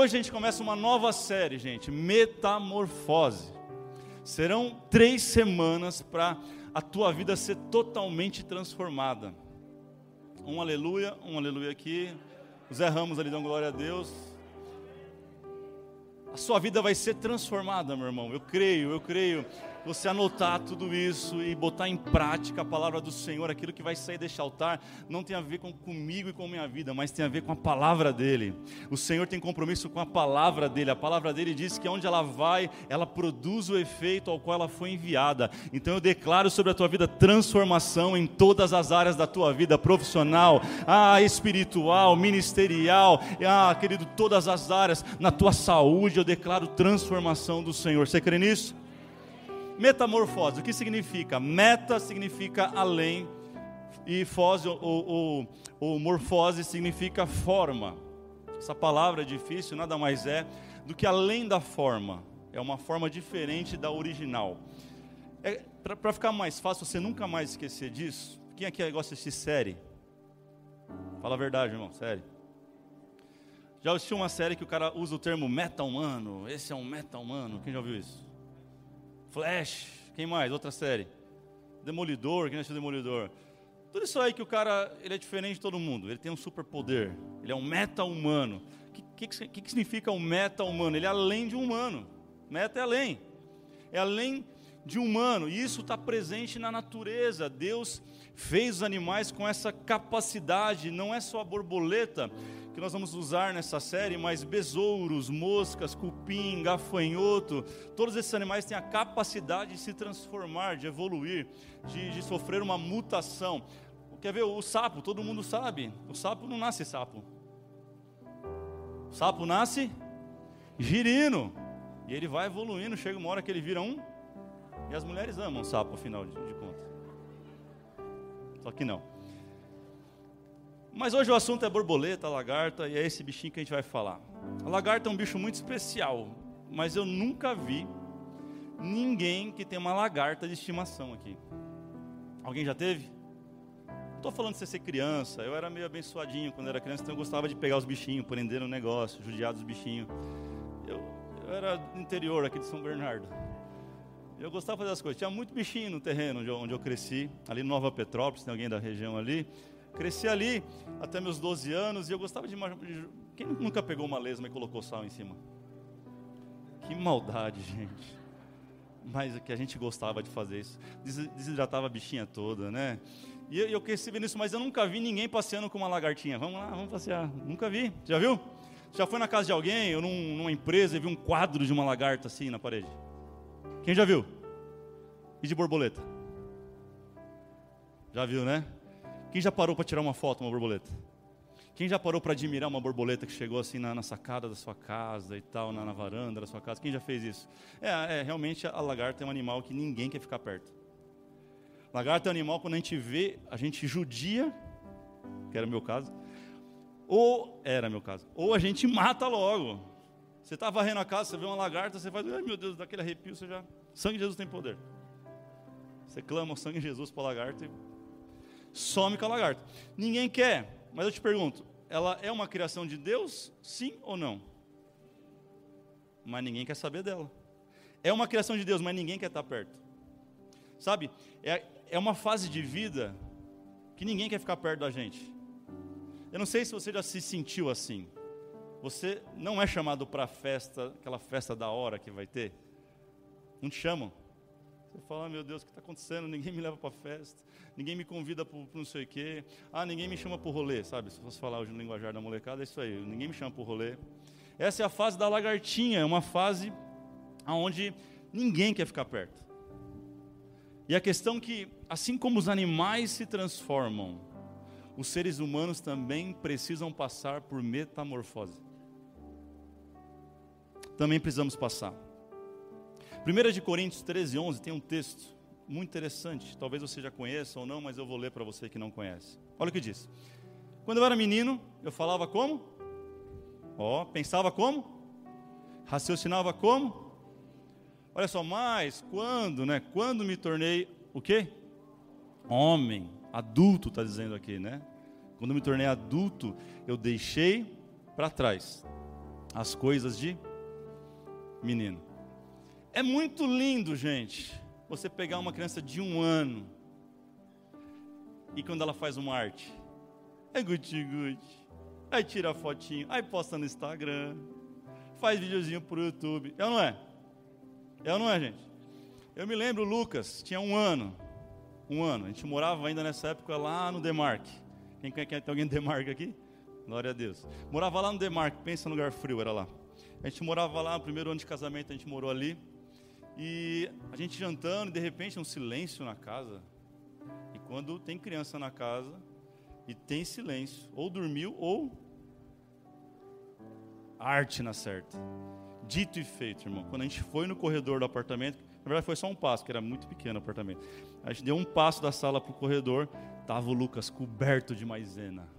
Hoje a gente começa uma nova série, gente, Metamorfose. Serão três semanas para a tua vida ser totalmente transformada. Um aleluia, um aleluia aqui. Zé Ramos ali dão glória a Deus. A sua vida vai ser transformada, meu irmão. Eu creio, eu creio você anotar tudo isso e botar em prática a palavra do Senhor, aquilo que vai sair deste altar, não tem a ver com comigo e com minha vida, mas tem a ver com a palavra dele. O Senhor tem compromisso com a palavra dele. A palavra dele diz que onde ela vai, ela produz o efeito ao qual ela foi enviada. Então eu declaro sobre a tua vida transformação em todas as áreas da tua vida profissional, ah, espiritual, ministerial, ah, querido, todas as áreas, na tua saúde, eu declaro transformação do Senhor. Você crê nisso? Metamorfose, o que significa? Meta significa além, e fose ou, ou, ou morfose significa forma. Essa palavra é difícil, nada mais é do que além da forma. É uma forma diferente da original. É, Para ficar mais fácil, você nunca mais esquecer disso. Quem aqui gosta de série? Fala a verdade, irmão, série. Já assistiu uma série que o cara usa o termo meta-humano? Esse é um meta-humano. Quem já ouviu isso? Flash, quem mais? Outra série. Demolidor, quem assistiu Demolidor? Tudo isso aí que o cara, ele é diferente de todo mundo. Ele tem um superpoder. Ele é um meta-humano. O que, que, que, que significa um meta-humano? Ele é além de um humano. Meta é além. É além de humano. E isso está presente na natureza. Deus fez os animais com essa capacidade. Não é só a borboleta que nós vamos usar nessa série, mas besouros, moscas, cupim, gafanhoto, todos esses animais têm a capacidade de se transformar, de evoluir, de, de sofrer uma mutação. Quer ver o sapo? Todo mundo sabe. O sapo não nasce sapo. O sapo nasce girino. E ele vai evoluindo, chega uma hora que ele vira um. E as mulheres amam sapo, afinal de, de contas. Só que não. Mas hoje o assunto é borboleta, lagarta, e é esse bichinho que a gente vai falar. A lagarta é um bicho muito especial, mas eu nunca vi ninguém que tem uma lagarta de estimação aqui. Alguém já teve? Estou falando de você ser criança, eu era meio abençoadinho quando era criança, então eu gostava de pegar os bichinhos, prender no negócio, judiar dos bichinhos. Eu, eu era do interior aqui de São Bernardo. Eu gostava de fazer as coisas. Tinha muito bichinho no terreno onde eu, onde eu cresci, ali em Nova Petrópolis, tem alguém da região ali. Cresci ali até meus 12 anos e eu gostava de. Quem nunca pegou uma lesma e colocou sal em cima? Que maldade, gente. Mas é que a gente gostava de fazer isso. Desidratava a bichinha toda, né? E eu, eu cresci vendo isso, mas eu nunca vi ninguém passeando com uma lagartinha. Vamos lá, vamos passear. Nunca vi. Já viu? Já foi na casa de alguém ou num, numa empresa e viu um quadro de uma lagarta assim na parede? Quem já viu? E de borboleta? Já viu, né? Quem já parou para tirar uma foto, uma borboleta? Quem já parou para admirar uma borboleta que chegou assim na, na sacada da sua casa e tal, na, na, varanda da sua casa? Quem já fez isso? É, é, realmente a lagarta é um animal que ninguém quer ficar perto. Lagarta é um animal quando a gente vê, a gente judia, que era o meu caso, ou era meu caso, ou a gente mata logo. Você está varrendo a casa, você vê uma lagarta, você faz, ai meu Deus, daquele arrepio, você já. Sangue de Jesus tem poder. Você clama o sangue de Jesus para a lagarta e some com a lagarta. Ninguém quer, mas eu te pergunto, ela é uma criação de Deus? Sim ou não? Mas ninguém quer saber dela. É uma criação de Deus, mas ninguém quer estar perto. Sabe? É, é uma fase de vida que ninguém quer ficar perto da gente. Eu não sei se você já se sentiu assim. Você não é chamado para a festa, aquela festa da hora que vai ter. Não te chamam. Você fala, ah, meu Deus, o que está acontecendo? Ninguém me leva para festa, ninguém me convida para não sei o quê. Ah, ninguém me chama para rolê, sabe? Se fosse falar hoje no linguajar da molecada, é isso aí, ninguém me chama para rolê. Essa é a fase da lagartinha, é uma fase onde ninguém quer ficar perto. E a questão é que, assim como os animais se transformam, os seres humanos também precisam passar por metamorfose. Também precisamos passar. 1 de Coríntios 13, 11 tem um texto muito interessante. Talvez você já conheça ou não, mas eu vou ler para você que não conhece. Olha o que diz. Quando eu era menino, eu falava como? Ó, oh, pensava como? Raciocinava como? Olha só, mas quando, né? Quando me tornei o quê? Homem, adulto, está dizendo aqui, né? Quando me tornei adulto, eu deixei para trás as coisas de menino. É muito lindo, gente, você pegar uma criança de um ano e quando ela faz uma arte, é guti-guti, aí tira a fotinho, aí posta no Instagram, faz videozinho pro YouTube, é ou não é? É ou não é, gente? Eu me lembro, Lucas, tinha um ano, um ano, a gente morava ainda nessa época lá no Demarque. Quem, quem tem alguém do Demarque aqui? Glória a Deus. Morava lá no Demarque, pensa no lugar frio, era lá. A gente morava lá, no primeiro ano de casamento a gente morou ali. E a gente jantando, e de repente um silêncio na casa. E quando tem criança na casa e tem silêncio, ou dormiu ou arte na certa. Dito e feito, irmão. Quando a gente foi no corredor do apartamento, na verdade foi só um passo, que era muito pequeno o apartamento. A gente deu um passo da sala para o corredor, tava o Lucas coberto de maisena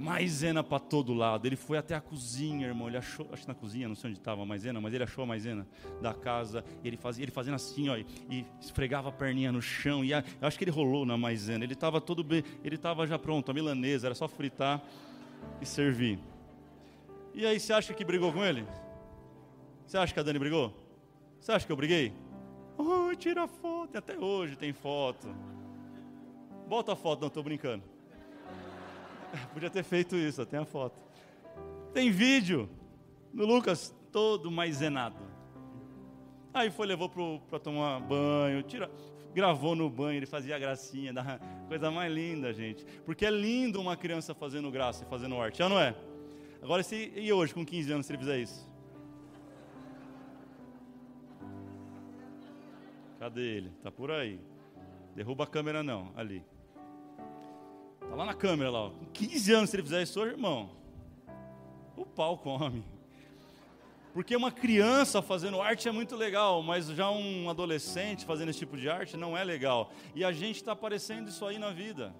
maisena para todo lado. Ele foi até a cozinha, irmão. Ele achou, acho que na cozinha, não sei onde estava a maisena, mas ele achou a maisena da casa. ele fazia, ele fazendo assim, ó, e esfregava a perninha no chão. E a, acho que ele rolou na maisena. Ele estava todo bem, ele estava já pronto, a milanesa, era só fritar e servir. E aí, você acha que brigou com ele? Você acha que a Dani brigou? Você acha que eu briguei? Oh, tira foto, até hoje tem foto. Bota a foto, não, estou brincando. Podia ter feito isso, tem a foto. Tem vídeo do Lucas todo maizenado. Aí foi, levou para tomar banho, tira, gravou no banho, ele fazia gracinha, coisa mais linda, gente. Porque é lindo uma criança fazendo graça e fazendo arte, já não é? Agora, se, e hoje, com 15 anos, se ele fizer isso? Cadê ele? Tá por aí. Derruba a câmera não, ali. Está lá na câmera, lá. Ó. Com 15 anos, se ele fizer isso irmão, o pau come. Porque uma criança fazendo arte é muito legal, mas já um adolescente fazendo esse tipo de arte não é legal. E a gente está aparecendo isso aí na vida.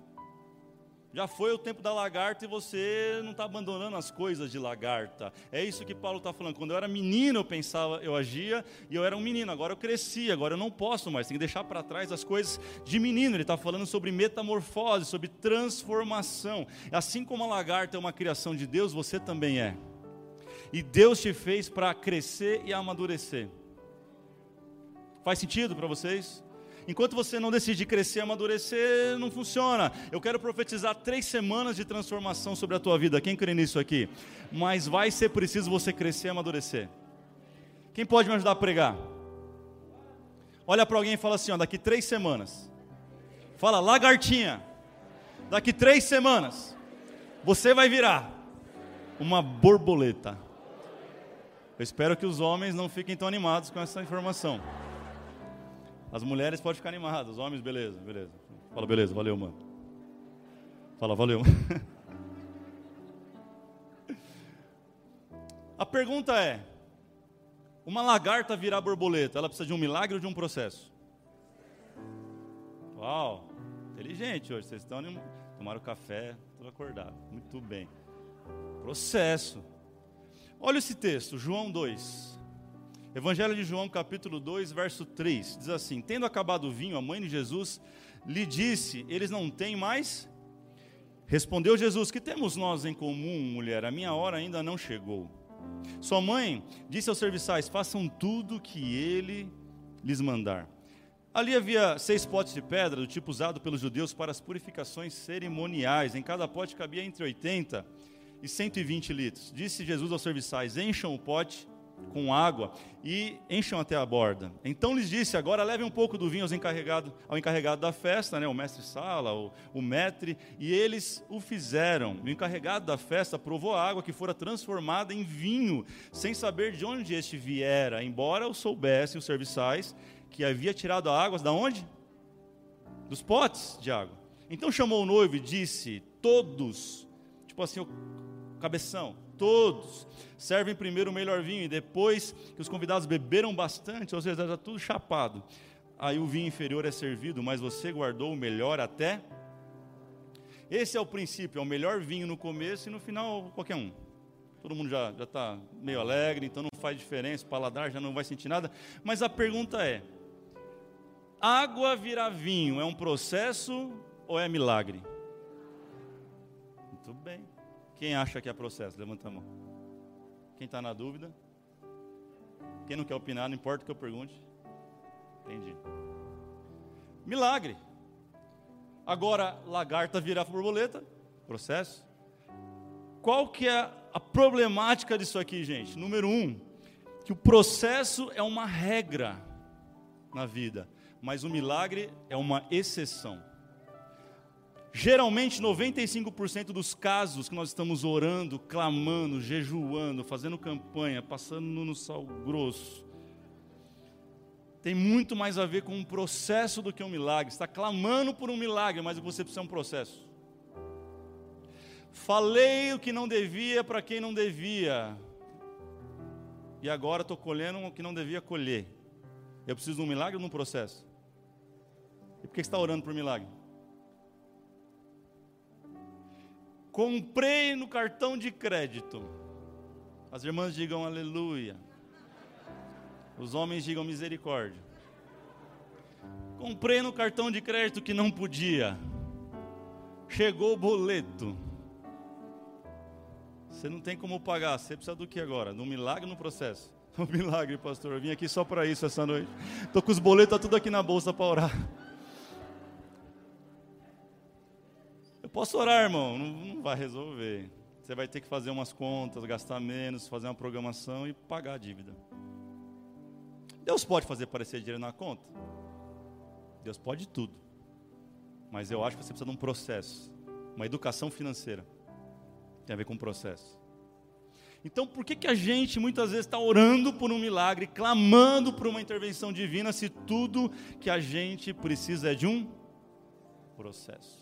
Já foi o tempo da lagarta e você não está abandonando as coisas de lagarta. É isso que Paulo está falando. Quando eu era menino, eu pensava, eu agia e eu era um menino. Agora eu cresci, agora eu não posso mais. Tem que deixar para trás as coisas de menino. Ele está falando sobre metamorfose, sobre transformação. Assim como a lagarta é uma criação de Deus, você também é. E Deus te fez para crescer e amadurecer. Faz sentido para vocês? Enquanto você não decide crescer, amadurecer, não funciona. Eu quero profetizar três semanas de transformação sobre a tua vida. Quem crê nisso aqui? Mas vai ser preciso você crescer e amadurecer. Quem pode me ajudar a pregar? Olha para alguém e fala assim: ó, daqui três semanas. Fala, lagartinha. Daqui três semanas, você vai virar uma borboleta. Eu espero que os homens não fiquem tão animados com essa informação. As mulheres podem ficar animadas, os homens, beleza, beleza. Fala, beleza, valeu, mano. Fala, valeu. A pergunta é: uma lagarta virar borboleta, ela precisa de um milagre ou de um processo? Uau, inteligente hoje, vocês estão tomaram café, tudo acordado, muito bem. Processo. Olha esse texto, João 2. Evangelho de João, capítulo 2, verso 3, diz assim: Tendo acabado o vinho, a mãe de Jesus lhe disse: Eles não têm mais? Respondeu Jesus: Que temos nós em comum, mulher? A minha hora ainda não chegou. Sua mãe disse aos serviçais: Façam tudo que ele lhes mandar. Ali havia seis potes de pedra, do tipo usado pelos judeus para as purificações cerimoniais. Em cada pote cabia entre 80 e 120 litros. Disse Jesus aos serviçais: Encham o pote com água e encham até a borda. Então lhes disse: agora leve um pouco do vinho aos encarregado, ao encarregado da festa, né, o mestre Sala, o, o metre, e eles o fizeram. O encarregado da festa provou a água que fora transformada em vinho, sem saber de onde este viera, embora o soubessem os serviçais que havia tirado a água da onde? Dos potes de água. Então chamou o noivo e disse: todos, tipo assim, o cabeção, todos servem primeiro o melhor vinho e depois que os convidados beberam bastante, ou seja, está tudo chapado, aí o vinho inferior é servido, mas você guardou o melhor até. Esse é o princípio, é o melhor vinho no começo e no final qualquer um. Todo mundo já está meio alegre, então não faz diferença, o paladar já não vai sentir nada. Mas a pergunta é: água virar vinho é um processo ou é milagre? Muito bem. Quem acha que é processo? Levanta a mão. Quem está na dúvida? Quem não quer opinar, não importa o que eu pergunte. Entendi. Milagre. Agora, lagarta virar borboleta, processo. Qual que é a problemática disso aqui, gente? Número um, que o processo é uma regra na vida, mas o milagre é uma exceção. Geralmente, 95% dos casos que nós estamos orando, clamando, jejuando, fazendo campanha, passando no sal grosso, tem muito mais a ver com um processo do que um milagre. Está clamando por um milagre, mas você precisa de um processo. Falei o que não devia para quem não devia, e agora estou colhendo o que não devia colher. Eu preciso de um milagre ou de um processo? E por que você está orando por milagre? Comprei no cartão de crédito. As irmãs digam aleluia. Os homens digam misericórdia. Comprei no cartão de crédito que não podia. Chegou o boleto. Você não tem como pagar. Você precisa do que agora? Um milagre no processo. Um milagre, pastor. Eu vim aqui só para isso essa noite. Estou com os boletos tudo aqui na bolsa para orar. Posso orar, irmão, não, não vai resolver. Você vai ter que fazer umas contas, gastar menos, fazer uma programação e pagar a dívida. Deus pode fazer aparecer dinheiro na conta? Deus pode tudo. Mas eu acho que você precisa de um processo, uma educação financeira. Tem a ver com um processo. Então, por que, que a gente muitas vezes está orando por um milagre, clamando por uma intervenção divina, se tudo que a gente precisa é de um processo?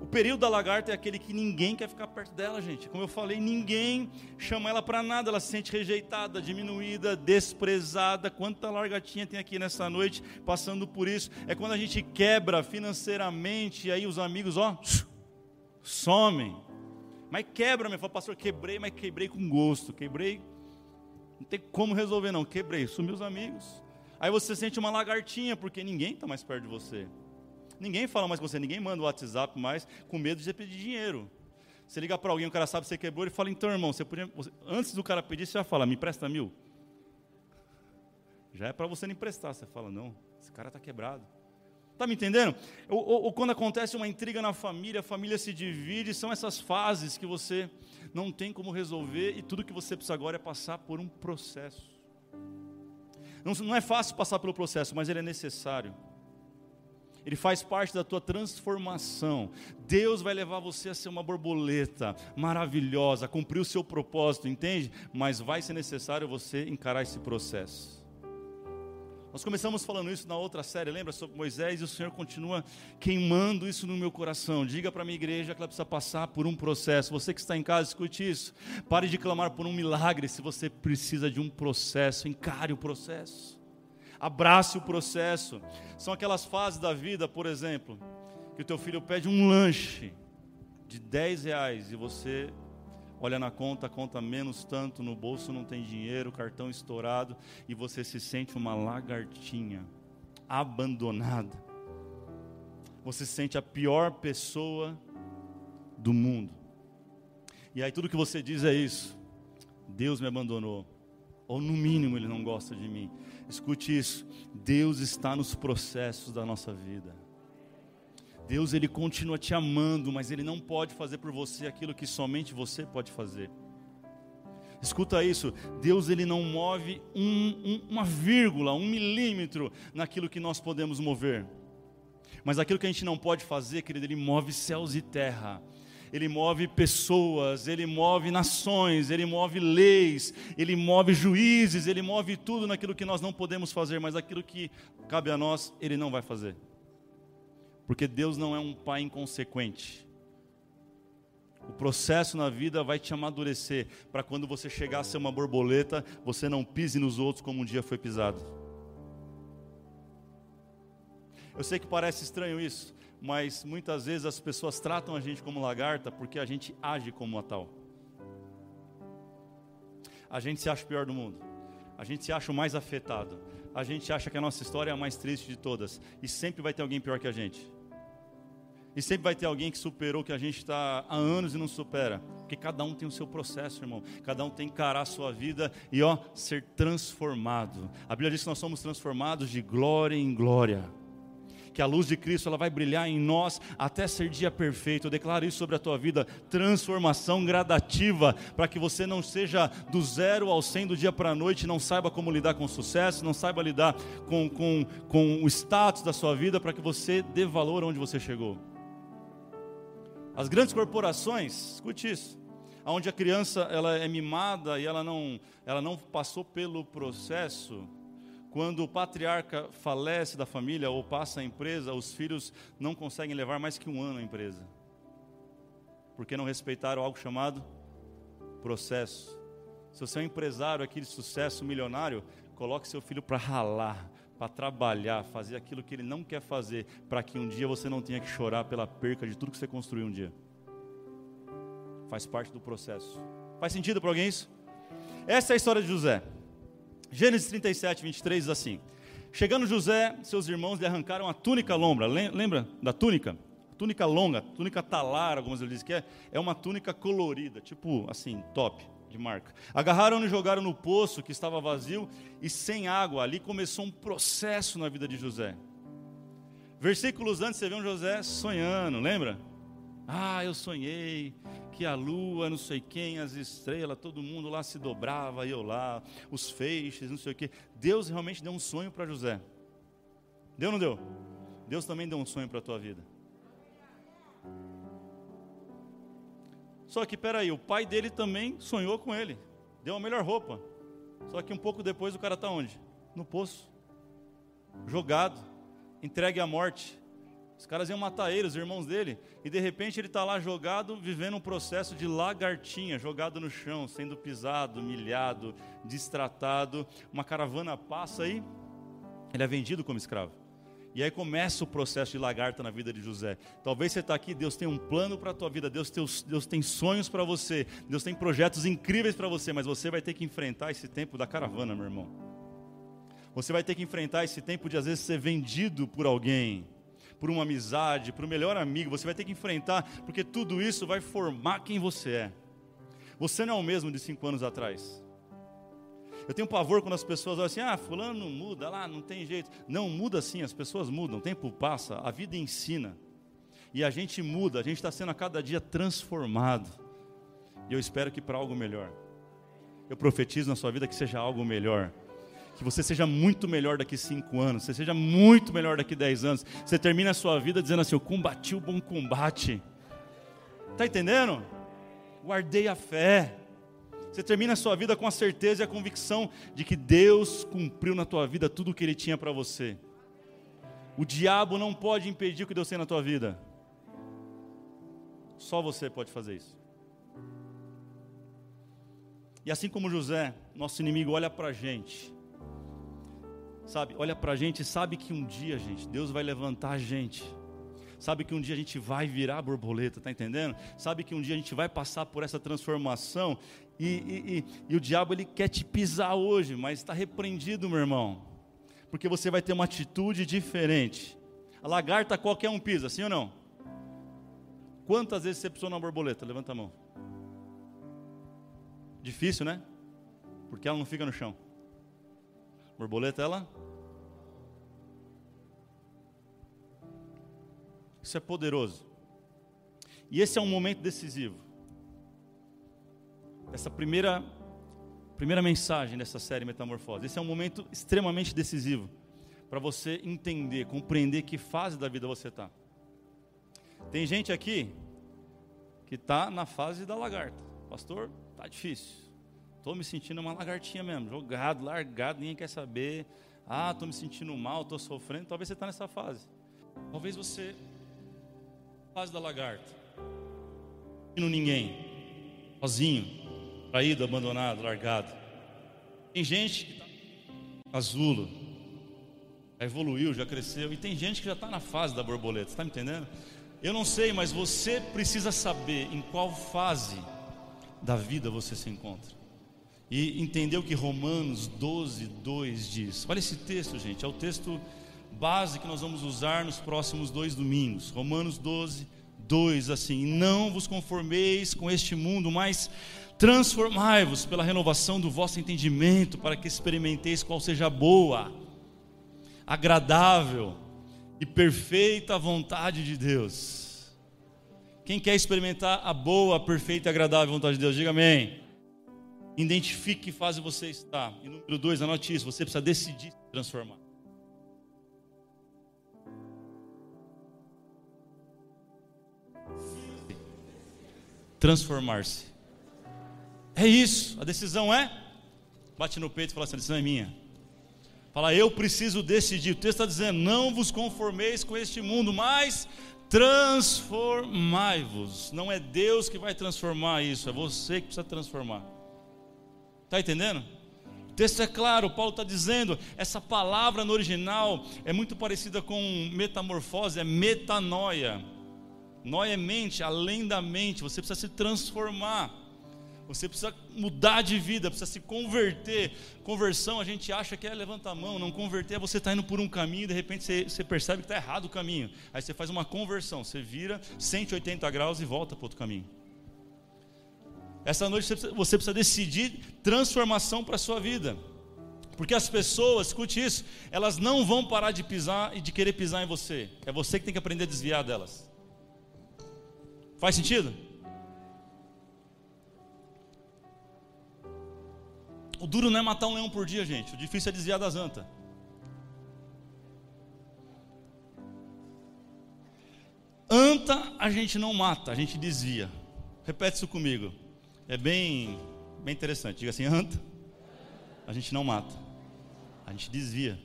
O período da lagarta é aquele que ninguém quer ficar perto dela, gente. Como eu falei, ninguém chama ela para nada, ela se sente rejeitada, diminuída, desprezada. Quanta largatinha tem aqui nessa noite passando por isso? É quando a gente quebra financeiramente e aí os amigos, ó, somem. Mas quebra, meu, fala, pastor, quebrei, mas quebrei com gosto, quebrei, não tem como resolver não, quebrei, sumiu os amigos. Aí você sente uma lagartinha, porque ninguém está mais perto de você. Ninguém fala mais com você, ninguém manda o WhatsApp mais com medo de você pedir dinheiro. Você liga para alguém, o cara sabe que você quebrou, ele fala, então, irmão, você podia, antes do cara pedir, você já fala, me empresta mil. Já é para você não emprestar. Você fala, não, esse cara está quebrado. Está me entendendo? Ou, ou, ou, quando acontece uma intriga na família, a família se divide, são essas fases que você não tem como resolver e tudo que você precisa agora é passar por um processo. Não, não é fácil passar pelo processo, mas ele é necessário. Ele faz parte da tua transformação. Deus vai levar você a ser uma borboleta maravilhosa, cumprir o seu propósito, entende? Mas vai ser necessário você encarar esse processo. Nós começamos falando isso na outra série, lembra sobre Moisés e o Senhor continua queimando isso no meu coração. Diga para a minha igreja que ela precisa passar por um processo. Você que está em casa, escute isso. Pare de clamar por um milagre se você precisa de um processo. Encare o processo abrace o processo. São aquelas fases da vida, por exemplo, que o teu filho pede um lanche de 10 reais e você olha na conta, conta menos tanto, no bolso não tem dinheiro, cartão estourado e você se sente uma lagartinha, abandonada. Você se sente a pior pessoa do mundo. E aí tudo que você diz é isso: Deus me abandonou, ou no mínimo Ele não gosta de mim. Escute isso. Deus está nos processos da nossa vida. Deus ele continua te amando, mas ele não pode fazer por você aquilo que somente você pode fazer. Escuta isso, Deus ele não move um, um, uma vírgula, um milímetro naquilo que nós podemos mover. Mas aquilo que a gente não pode fazer, querido, ele move céus e terra ele move pessoas, ele move nações, ele move leis, ele move juízes, ele move tudo naquilo que nós não podemos fazer, mas aquilo que cabe a nós, ele não vai fazer. Porque Deus não é um pai inconsequente. O processo na vida vai te amadurecer para quando você chegar a ser uma borboleta, você não pise nos outros como um dia foi pisado. Eu sei que parece estranho isso, mas muitas vezes as pessoas tratam a gente como lagarta porque a gente age como uma tal. A gente se acha o pior do mundo. A gente se acha o mais afetado. A gente acha que a nossa história é a mais triste de todas. E sempre vai ter alguém pior que a gente. E sempre vai ter alguém que superou que a gente está há anos e não supera. porque cada um tem o seu processo, irmão. Cada um tem que encarar a sua vida e ó, ser transformado. A Bíblia diz que nós somos transformados de glória em glória que a luz de Cristo ela vai brilhar em nós até ser dia perfeito. Eu declaro isso sobre a tua vida, transformação gradativa, para que você não seja do zero ao cem do dia para a noite, não saiba como lidar com o sucesso, não saiba lidar com, com, com o status da sua vida, para que você dê valor onde você chegou. As grandes corporações, escute isso, onde a criança ela é mimada e ela não, ela não passou pelo processo quando o patriarca falece da família ou passa a empresa, os filhos não conseguem levar mais que um ano a empresa. Porque não respeitaram algo chamado processo. Se você é um empresário aqui de sucesso milionário, coloque seu filho para ralar, para trabalhar, fazer aquilo que ele não quer fazer, para que um dia você não tenha que chorar pela perca de tudo que você construiu um dia. Faz parte do processo. Faz sentido para alguém isso? Essa é a história de José. Gênesis 37, 23 diz assim: Chegando José, seus irmãos lhe arrancaram a túnica longa. Lembra da túnica? Túnica longa, túnica talar, algumas vezes dizem que é, é uma túnica colorida, tipo assim, top de marca. Agarraram e jogaram no poço que estava vazio e sem água. Ali começou um processo na vida de José. Versículos antes você vê um José sonhando, lembra? Ah, eu sonhei que a lua, não sei quem, as estrelas, todo mundo lá se dobrava, eu lá, os feixes, não sei o que. Deus realmente deu um sonho para José. Deu ou não deu? Deus também deu um sonho para a tua vida. Só que, peraí, o pai dele também sonhou com ele. Deu a melhor roupa. Só que um pouco depois o cara está onde? No poço. Jogado. Entregue à morte. Os caras iam matar ele, os irmãos dele, e de repente ele está lá jogado, vivendo um processo de lagartinha, jogado no chão, sendo pisado, humilhado, distratado. Uma caravana passa aí, ele é vendido como escravo. E aí começa o processo de lagarta na vida de José. Talvez você está aqui, Deus tem um plano para a tua vida, Deus, Deus tem sonhos para você, Deus tem projetos incríveis para você, mas você vai ter que enfrentar esse tempo da caravana, meu irmão. Você vai ter que enfrentar esse tempo de às vezes ser vendido por alguém por uma amizade, por um melhor amigo, você vai ter que enfrentar, porque tudo isso vai formar quem você é. Você não é o mesmo de cinco anos atrás. Eu tenho pavor quando as pessoas olham assim: ah, fulano não muda, lá não tem jeito. Não, muda sim, as pessoas mudam, o tempo passa, a vida ensina. E a gente muda, a gente está sendo a cada dia transformado. E eu espero que para algo melhor. Eu profetizo na sua vida que seja algo melhor que você seja muito melhor daqui cinco anos, você seja muito melhor daqui dez anos. Você termina a sua vida dizendo assim: Eu combati o bom combate. Está entendendo? Guardei a fé. Você termina a sua vida com a certeza e a convicção de que Deus cumpriu na tua vida tudo o que Ele tinha para você. O diabo não pode impedir o que Deus tem na tua vida. Só você pode fazer isso. E assim como José, nosso inimigo olha para a gente sabe, olha para a gente e sabe que um dia, gente, Deus vai levantar a gente. Sabe que um dia a gente vai virar borboleta, tá entendendo? Sabe que um dia a gente vai passar por essa transformação e, e, e, e o diabo ele quer te pisar hoje, mas está repreendido, meu irmão, porque você vai ter uma atitude diferente. A lagarta qualquer um pisa, sim ou não? Quantas vezes você pisou na borboleta? Levanta a mão. Difícil, né? Porque ela não fica no chão. Borboleta, ela Isso é poderoso. E esse é um momento decisivo. Essa primeira primeira mensagem dessa série Metamorfose. Esse é um momento extremamente decisivo para você entender, compreender que fase da vida você está. Tem gente aqui que está na fase da lagarta. Pastor, tá difícil. Estou me sentindo uma lagartinha mesmo, jogado, largado, ninguém quer saber. Ah, estou me sentindo mal, estou sofrendo. Talvez você está nessa fase. Talvez você fase da lagarta. No ninguém, sozinho, traído, abandonado, largado. Tem gente que está casulo, já evoluiu, já cresceu, e tem gente que já está na fase da borboleta, está me entendendo? Eu não sei, mas você precisa saber em qual fase da vida você se encontra. E entender o que Romanos 12, 2 diz. Olha esse texto, gente, é o texto base que nós vamos usar nos próximos dois domingos. Romanos 12, 2, assim: Não vos conformeis com este mundo, mas transformai-vos pela renovação do vosso entendimento, para que experimenteis qual seja a boa, agradável e perfeita vontade de Deus. Quem quer experimentar a boa, perfeita e agradável vontade de Deus, diga amém. Identifique que fase você está. E número dois, anote isso: você precisa decidir se transformar. Transformar-se. É isso, a decisão é. Bate no peito e fala assim: a decisão é minha. Fala, eu preciso decidir. O texto está dizendo: não vos conformeis com este mundo, mas transformai-vos. Não é Deus que vai transformar isso, é você que precisa transformar. Está entendendo? O texto é claro, Paulo está dizendo, essa palavra no original é muito parecida com metamorfose, é metanoia. Noia é mente, além da mente, você precisa se transformar. Você precisa mudar de vida, precisa se converter. Conversão, a gente acha que é levantar a mão, não converter é você estar tá indo por um caminho e de repente você, você percebe que está errado o caminho. Aí você faz uma conversão, você vira 180 graus e volta para outro caminho. Essa noite você precisa, decidir transformação para a sua vida. Porque as pessoas, escute isso, elas não vão parar de pisar e de querer pisar em você. É você que tem que aprender a desviar delas. Faz sentido? O duro não é matar um leão por dia, gente. O difícil é desviar das antas. Anta a gente não mata, a gente desvia. Repete isso comigo. É bem, bem interessante. Diga assim: anta, a gente não mata, a gente desvia.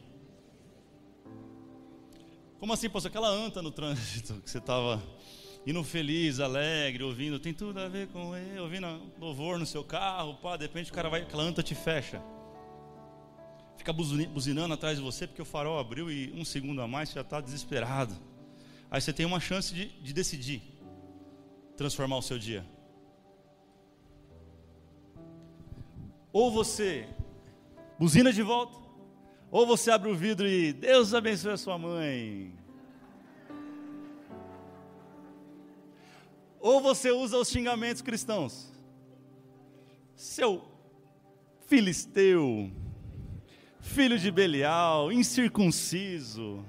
Como assim, pastor? Aquela anta no trânsito que você estava indo feliz, alegre, ouvindo, tem tudo a ver com ele, ouvindo louvor no seu carro, pá, de repente o cara vai, aquela anta te fecha. Fica buzinando atrás de você porque o farol abriu e um segundo a mais você já está desesperado. Aí você tem uma chance de, de decidir transformar o seu dia. Ou você buzina de volta, ou você abre o vidro e Deus abençoe a sua mãe. Ou você usa os xingamentos cristãos. Seu filisteu, filho de Belial, incircunciso.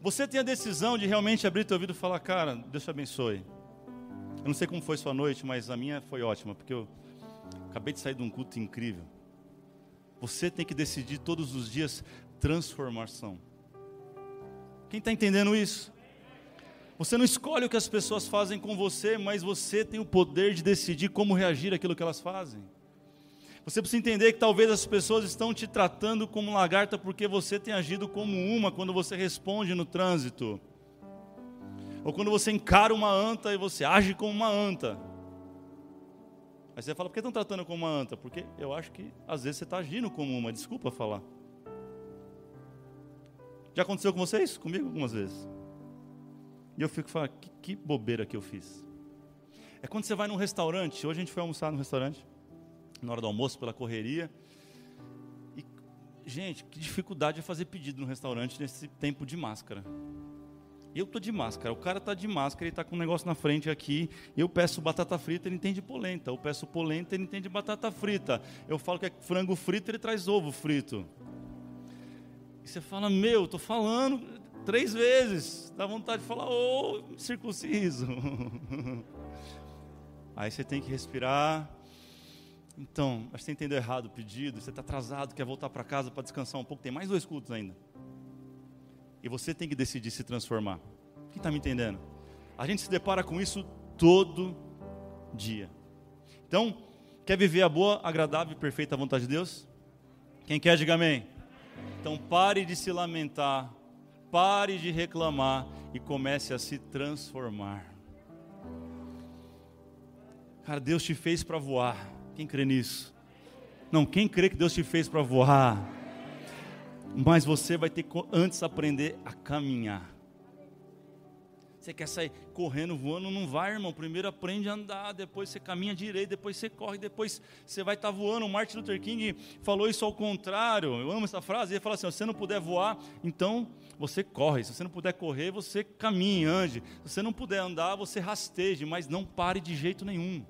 Você tem a decisão de realmente abrir teu ouvido e falar, cara, Deus te abençoe. Eu não sei como foi sua noite, mas a minha foi ótima, porque eu acabei de sair de um culto incrível. Você tem que decidir todos os dias transformação. Quem está entendendo isso? Você não escolhe o que as pessoas fazem com você, mas você tem o poder de decidir como reagir àquilo que elas fazem. Você precisa entender que talvez as pessoas estão te tratando como lagarta porque você tem agido como uma quando você responde no trânsito. Ou quando você encara uma anta e você age como uma anta. Aí você fala, por que estão tratando como uma anta? Porque eu acho que às vezes você está agindo como uma, desculpa falar. Já aconteceu com vocês? Comigo algumas vezes. E eu fico falando, que, que bobeira que eu fiz. É quando você vai num restaurante, hoje a gente foi almoçar no restaurante, na hora do almoço, pela correria. E, gente, que dificuldade é fazer pedido no restaurante nesse tempo de máscara. Eu tô de máscara, o cara tá de máscara, ele tá com um negócio na frente aqui. Eu peço batata frita, ele entende polenta. Eu peço polenta, ele entende batata frita. Eu falo que é frango frito, ele traz ovo frito. E você fala, meu, tô falando três vezes. Dá vontade de falar, ô, oh, circunciso. Aí você tem que respirar. Então, acho que você entendeu errado o pedido. Você está atrasado, quer voltar para casa para descansar um pouco. Tem mais dois cultos ainda. E você tem que decidir se transformar. Quem está me entendendo? A gente se depara com isso todo dia. Então, quer viver a boa, agradável e perfeita vontade de Deus? Quem quer, diga amém. Então, pare de se lamentar, pare de reclamar e comece a se transformar. Cara, Deus te fez para voar. Quem crê nisso? Não, quem crê que Deus te fez para voar? Mas você vai ter que antes aprender a caminhar. Você quer sair correndo, voando, não vai, irmão. Primeiro aprende a andar, depois você caminha direito, depois você corre, depois você vai estar tá voando. O Martin Luther King falou isso ao contrário. Eu amo essa frase. Ele fala assim: se você não puder voar, então você corre. Se você não puder correr, você caminha, ande. Se você não puder andar, você rasteje, mas não pare de jeito nenhum.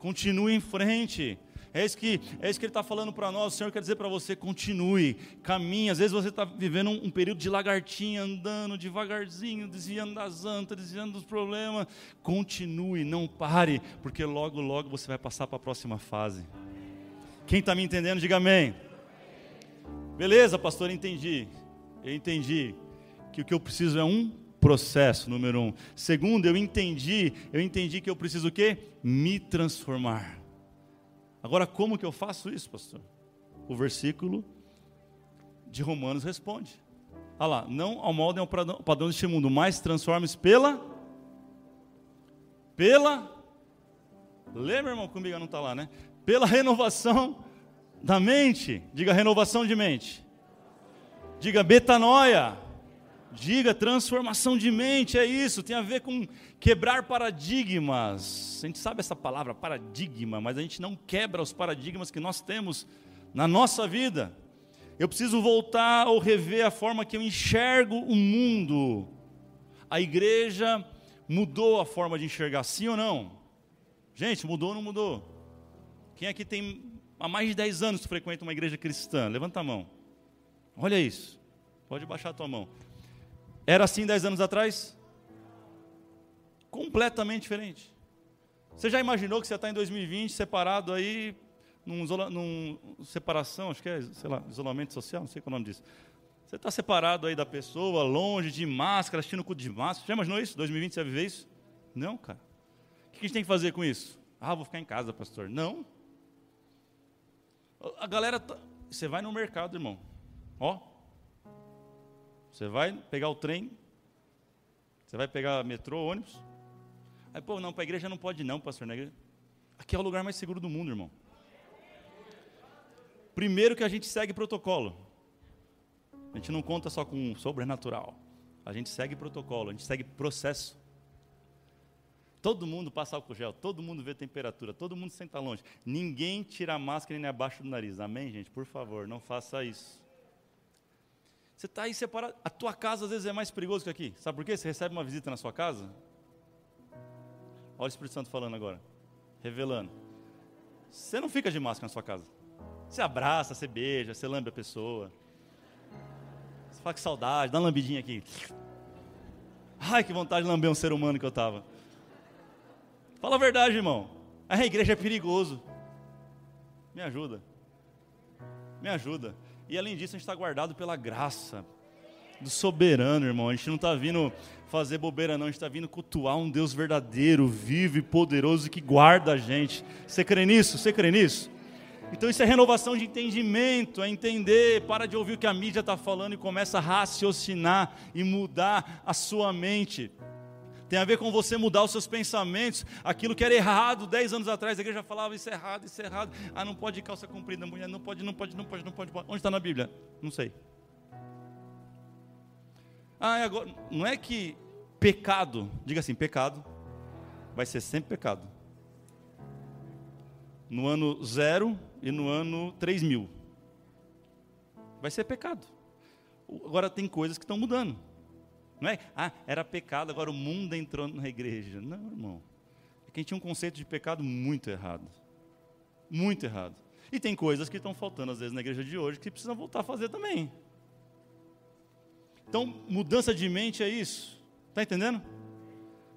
Continue em frente. É isso que, é isso que ele está falando para nós. O Senhor quer dizer para você: continue, caminhe. Às vezes você está vivendo um, um, período de lagartinha, andando devagarzinho, desviando das antas, desviando dos problemas. Continue, não pare, porque logo, logo você vai passar para a próxima fase. Quem está me entendendo, diga amém. Beleza, pastor, entendi. Eu entendi que o que eu preciso é um processo, número um. Segundo, eu entendi, eu entendi que eu preciso o quê? Me transformar. Agora, como que eu faço isso, pastor? O versículo de Romanos responde. Olha lá, não molde ao padrão deste mundo, mas transforme-se pela. Pela. Lê, meu irmão, comigo não está lá, né? Pela renovação da mente. Diga renovação de mente. Diga betanoia. Diga transformação de mente, é isso, tem a ver com quebrar paradigmas. A gente sabe essa palavra, paradigma, mas a gente não quebra os paradigmas que nós temos na nossa vida. Eu preciso voltar ou rever a forma que eu enxergo o mundo. A igreja mudou a forma de enxergar, sim ou não? Gente, mudou ou não mudou? Quem aqui tem há mais de 10 anos que frequenta uma igreja cristã? Levanta a mão. Olha isso. Pode baixar a tua mão. Era assim dez anos atrás? Completamente diferente. Você já imaginou que você está em 2020 separado aí, num, num, separação, acho que é, sei lá, isolamento social, não sei qual é o nome disso. Você está separado aí da pessoa, longe, de máscara, assistindo o culto de máscara. Já imaginou isso? 2020 você vai viver isso? Não, cara. O que a gente tem que fazer com isso? Ah, vou ficar em casa, pastor. Não. A galera, tá... você vai no mercado, irmão. Ó, você vai pegar o trem, você vai pegar metrô, ônibus. Aí, pô, não, para a igreja não pode não, pastor. Na igreja. Aqui é o lugar mais seguro do mundo, irmão. Primeiro que a gente segue protocolo. A gente não conta só com sobrenatural. A gente segue protocolo, a gente segue processo. Todo mundo passa álcool gel, todo mundo vê temperatura, todo mundo senta longe. Ninguém tira a máscara nem abaixo do nariz. Amém, gente? Por favor, não faça isso. Você está aí separado. A tua casa às vezes é mais perigoso que aqui. Sabe por quê? Você recebe uma visita na sua casa. Olha o Espírito Santo falando agora. Revelando. Você não fica de máscara na sua casa. Você abraça, você beija, você lambe a pessoa. Você fala que saudade, dá uma lambidinha aqui. Ai, que vontade de lamber um ser humano que eu estava. Fala a verdade, irmão. A igreja é perigoso. Me ajuda. Me ajuda. E além disso, a gente está guardado pela graça do soberano, irmão. A gente não está vindo fazer bobeira, não. A gente está vindo cultuar um Deus verdadeiro, vivo e poderoso que guarda a gente. Você crê nisso? Você crê nisso? Então isso é renovação de entendimento, é entender, para de ouvir o que a mídia está falando e começa a raciocinar e mudar a sua mente tem a ver com você mudar os seus pensamentos. Aquilo que era errado dez anos atrás, a igreja falava isso é errado, isso é errado. Ah, não pode calça comprida, mulher não pode, não pode, não pode, não pode. Onde está na Bíblia? Não sei. Ah, agora, não é que pecado, diga assim, pecado, vai ser sempre pecado. No ano zero e no ano três mil. Vai ser pecado. Agora tem coisas que estão mudando. Não é, ah, era pecado, agora o mundo entrou na igreja. Não, irmão. É que a gente tinha um conceito de pecado muito errado. Muito errado. E tem coisas que estão faltando, às vezes, na igreja de hoje, que precisam voltar a fazer também. Então, mudança de mente é isso. Está entendendo?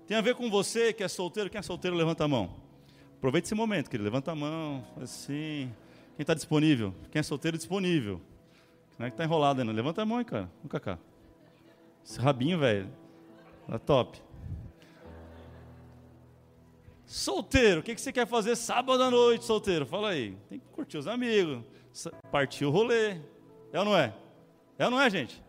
Tem a ver com você que é solteiro. Quem é solteiro, levanta a mão. Aproveite esse momento, querido. Levanta a mão, assim. Quem está disponível? Quem é solteiro, disponível. Não é que está enrolado ainda. Levanta a mão aí, cara. Vem cá. Esse rabinho, velho. Tá top. Solteiro, o que, que você quer fazer sábado à noite, solteiro? Fala aí. Tem que curtir os amigos, partir o rolê. É ou não é? É ou não é, gente?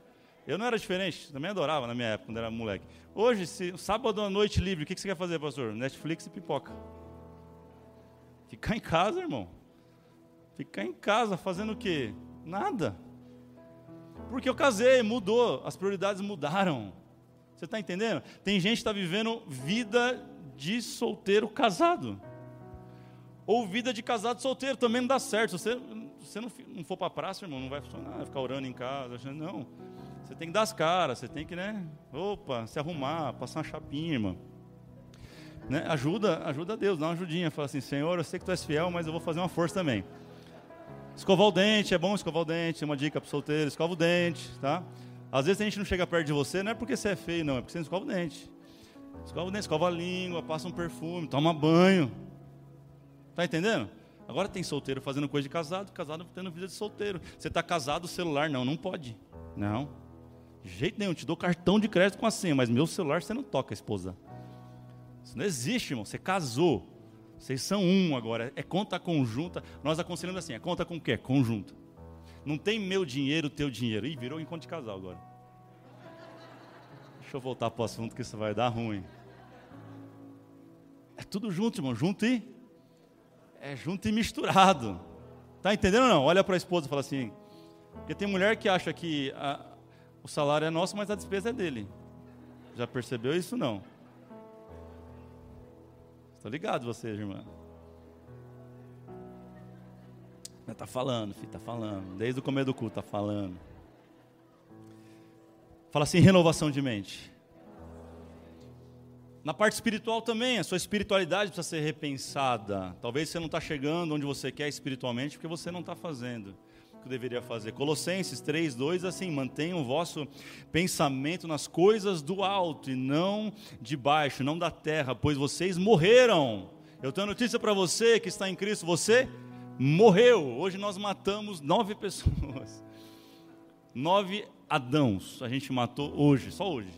Eu não era diferente, também adorava na minha época, quando era moleque. Hoje, se, sábado à noite livre, o que, que você quer fazer, pastor? Netflix e pipoca. Ficar em casa, irmão. Ficar em casa fazendo o quê? Nada. Porque eu casei, mudou, as prioridades mudaram. Você está entendendo? Tem gente que está vivendo vida de solteiro casado. Ou vida de casado solteiro, também não dá certo. Se você, você não, não for para a praça, irmão, não vai funcionar, ficar orando em casa. Não. Você tem que dar as caras, você tem que, né? Opa, se arrumar, passar uma chapinha, irmão. Né? Ajuda, ajuda a Deus, dá uma ajudinha. Fala assim, Senhor, eu sei que tu és fiel, mas eu vou fazer uma força também. Escovar o dente, é bom escovar o dente, é uma dica para solteiro, escova o dente, tá? Às vezes a gente não chega perto de você, não é porque você é feio, não, é porque você não escova o dente. Escova o dente, escova a língua, passa um perfume, toma banho. Tá entendendo? Agora tem solteiro fazendo coisa de casado, casado tendo vida de solteiro. Você está casado, celular, não, não pode. Não. De jeito nenhum, te dou cartão de crédito com a senha, mas meu celular você não toca, esposa. Isso não existe, irmão. Você casou. Vocês são um agora. É conta conjunta. Nós aconselhamos assim: é conta com o quê? Conjunta. Não tem meu dinheiro, teu dinheiro. Ih, virou encontro de casal agora. Deixa eu voltar para o assunto que isso vai dar ruim. É tudo junto, irmão. Junto e. É junto e misturado. Tá entendendo ou não? Olha para a esposa e fala assim. Porque tem mulher que acha que a, o salário é nosso, mas a despesa é dele. Já percebeu isso? Não. Estou ligado vocês, irmã. Está falando, filho, está falando. Desde o começo do culto está falando. Fala assim, renovação de mente. Na parte espiritual também, a sua espiritualidade precisa ser repensada. Talvez você não está chegando onde você quer espiritualmente porque você não está fazendo que deveria fazer. Colossenses 3, 2, assim, mantenham o vosso pensamento nas coisas do alto e não de baixo, não da terra, pois vocês morreram. Eu tenho notícia para você que está em Cristo, você morreu. Hoje nós matamos nove pessoas. Nove Adãos a gente matou hoje, só hoje.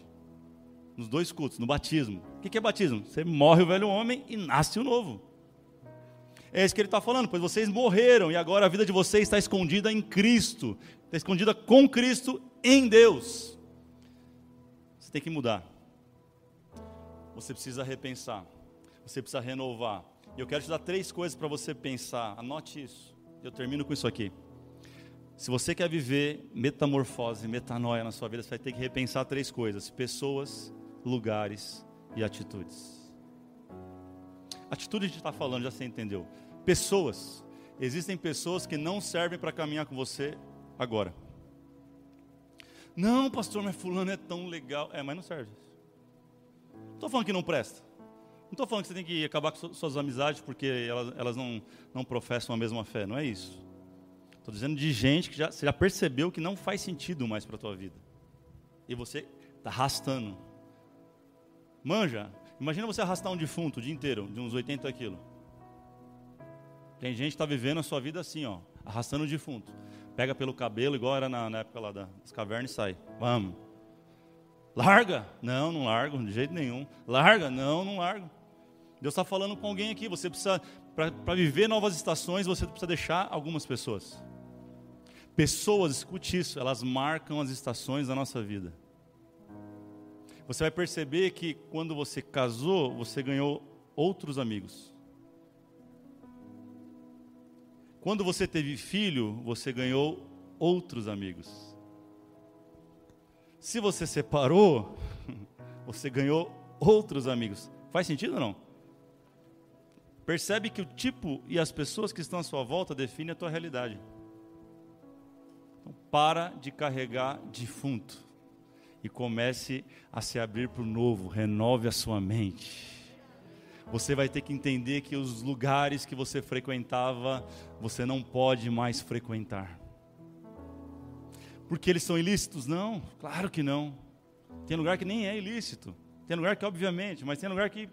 Nos dois cultos, no batismo. O que é batismo? Você morre o velho homem e nasce o novo. É isso que ele está falando, pois vocês morreram e agora a vida de vocês está escondida em Cristo, está escondida com Cristo em Deus. Você tem que mudar. Você precisa repensar. Você precisa renovar. E eu quero te dar três coisas para você pensar. Anote isso. Eu termino com isso aqui. Se você quer viver metamorfose, metanoia na sua vida, você vai ter que repensar três coisas: pessoas, lugares e atitudes. Atitude a gente está falando, já você entendeu. Pessoas. Existem pessoas que não servem para caminhar com você agora. Não, pastor, mas fulano é tão legal. É, mas não serve. Não estou falando que não presta. Não estou falando que você tem que acabar com suas amizades porque elas, elas não, não professam a mesma fé. Não é isso. Estou dizendo de gente que já, você já percebeu que não faz sentido mais para a tua vida. E você está arrastando. Manja, imagina você arrastar um defunto o dia inteiro, de uns 80 quilos. Tem gente que está vivendo a sua vida assim, ó, arrastando o defunto. Pega pelo cabelo, igual era na, na época lá das cavernas e sai. Vamos. Larga? Não, não largo, de jeito nenhum. Larga? Não, não largo. Deus está falando com alguém aqui. Você precisa, para viver novas estações, você precisa deixar algumas pessoas. Pessoas, escute isso, elas marcam as estações da nossa vida. Você vai perceber que quando você casou, você ganhou outros amigos. Quando você teve filho, você ganhou outros amigos. Se você separou, você ganhou outros amigos. Faz sentido ou não? Percebe que o tipo e as pessoas que estão à sua volta definem a tua realidade. Então, para de carregar defunto e comece a se abrir para o novo. Renove a sua mente você vai ter que entender que os lugares que você frequentava, você não pode mais frequentar. Porque eles são ilícitos? Não, claro que não. Tem lugar que nem é ilícito. Tem lugar que, obviamente, mas tem lugar que.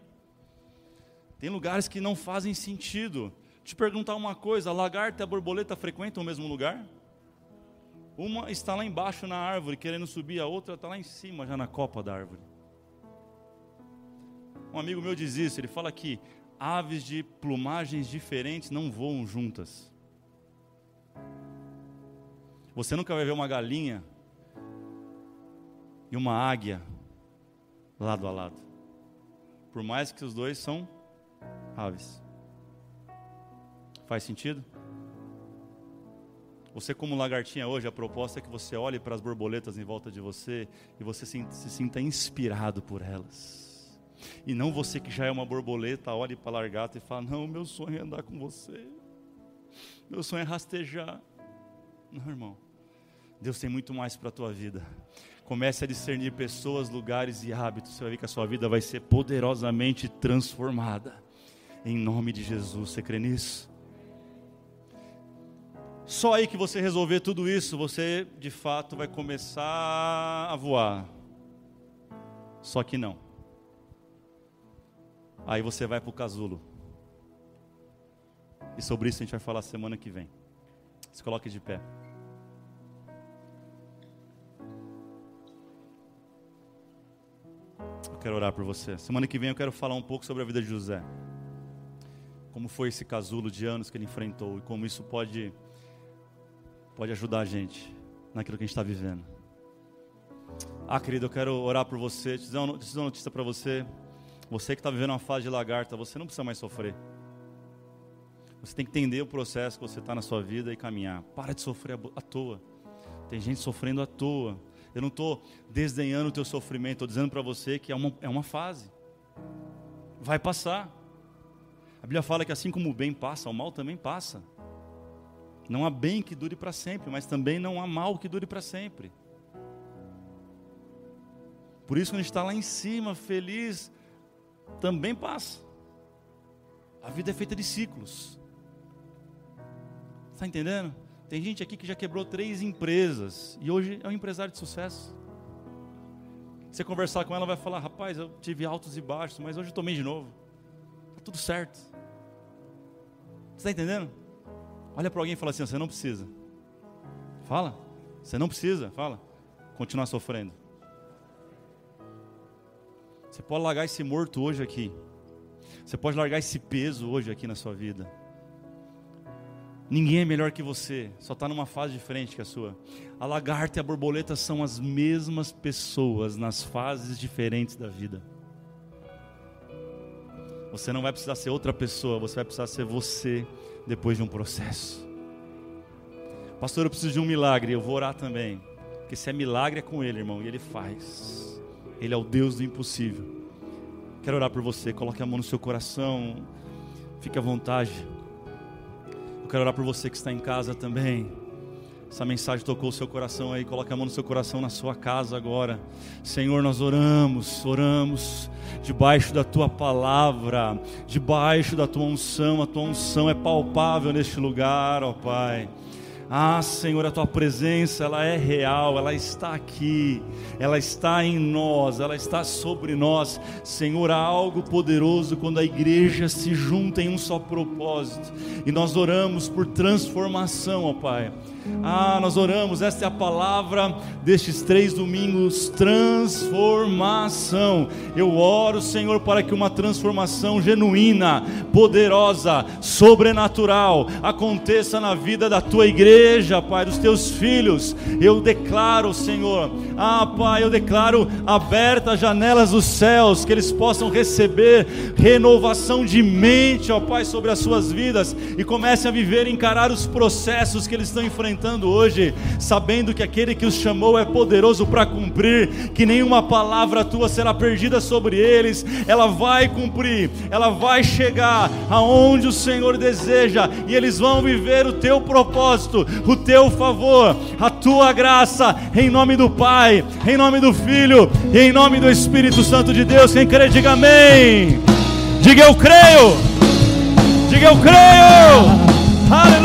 Tem lugares que não fazem sentido. Te perguntar uma coisa: a lagarta e a borboleta frequentam o mesmo lugar? Uma está lá embaixo na árvore querendo subir, a outra está lá em cima, já na copa da árvore. Um amigo meu diz isso, ele fala que aves de plumagens diferentes não voam juntas. Você nunca vai ver uma galinha e uma águia lado a lado. Por mais que os dois são aves. Faz sentido? Você, como lagartinha hoje, a proposta é que você olhe para as borboletas em volta de você e você se, se sinta inspirado por elas. E não você que já é uma borboleta, olhe para a largata e fala: Não, meu sonho é andar com você. Meu sonho é rastejar. Não, irmão. Deus tem muito mais para a tua vida. Comece a discernir pessoas, lugares e hábitos. Você vai ver que a sua vida vai ser poderosamente transformada. Em nome de Jesus. Você crê nisso? Só aí que você resolver tudo isso, você de fato vai começar a voar. Só que não. Aí você vai para o casulo. E sobre isso a gente vai falar semana que vem. Se coloque de pé. Eu quero orar por você. Semana que vem eu quero falar um pouco sobre a vida de José. Como foi esse casulo de anos que ele enfrentou e como isso pode pode ajudar a gente naquilo que a gente está vivendo. Ah, querido, eu quero orar por você, te dizer uma, notícia para você. Você que está vivendo uma fase de lagarta, você não precisa mais sofrer. Você tem que entender o processo que você está na sua vida e caminhar. Para de sofrer à toa. Tem gente sofrendo à toa. Eu não estou desdenhando o teu sofrimento, estou dizendo para você que é uma, é uma fase. Vai passar. A Bíblia fala que assim como o bem passa, o mal também passa. Não há bem que dure para sempre, mas também não há mal que dure para sempre. Por isso, quando a gente está lá em cima, feliz, também passa. A vida é feita de ciclos. Está entendendo? Tem gente aqui que já quebrou três empresas e hoje é um empresário de sucesso. Você conversar com ela, vai falar: Rapaz, eu tive altos e baixos, mas hoje eu tomei de novo. Está tudo certo. Está entendendo? Olha para alguém e fala assim: Você não precisa. Fala. Você não precisa. Fala. Continuar sofrendo. Você pode largar esse morto hoje aqui. Você pode largar esse peso hoje aqui na sua vida. Ninguém é melhor que você, só está numa fase diferente que a sua. A lagarta e a borboleta são as mesmas pessoas nas fases diferentes da vida. Você não vai precisar ser outra pessoa, você vai precisar ser você depois de um processo. Pastor, eu preciso de um milagre, eu vou orar também. Porque se é milagre é com Ele, irmão, e Ele faz. Ele é o Deus do impossível. Quero orar por você, coloque a mão no seu coração, fique à vontade. Eu quero orar por você que está em casa também. Essa mensagem tocou o seu coração aí. Coloque a mão no seu coração na sua casa agora. Senhor, nós oramos, oramos debaixo da tua palavra, debaixo da tua unção. A tua unção é palpável neste lugar, ó Pai. Ah, Senhor, a tua presença, ela é real, ela está aqui, ela está em nós, ela está sobre nós. Senhor, há algo poderoso quando a igreja se junta em um só propósito. E nós oramos por transformação, ó Pai. Ah, nós oramos, esta é a palavra destes três domingos: transformação. Eu oro, Senhor, para que uma transformação genuína, poderosa, sobrenatural aconteça na vida da tua igreja, Pai, dos teus filhos. Eu declaro, Senhor, ah, Pai, eu declaro abertas as janelas dos céus, que eles possam receber renovação de mente, ó Pai, sobre as suas vidas e comecem a viver e encarar os processos que eles estão enfrentando enfrentando hoje, sabendo que aquele que os chamou é poderoso para cumprir, que nenhuma palavra tua será perdida sobre eles, ela vai cumprir, ela vai chegar aonde o Senhor deseja, e eles vão viver o teu propósito, o teu favor, a tua graça, em nome do Pai, em nome do Filho e em nome do Espírito Santo de Deus. Quem crê, diga amém. Diga eu creio. Diga eu creio. Aleluia.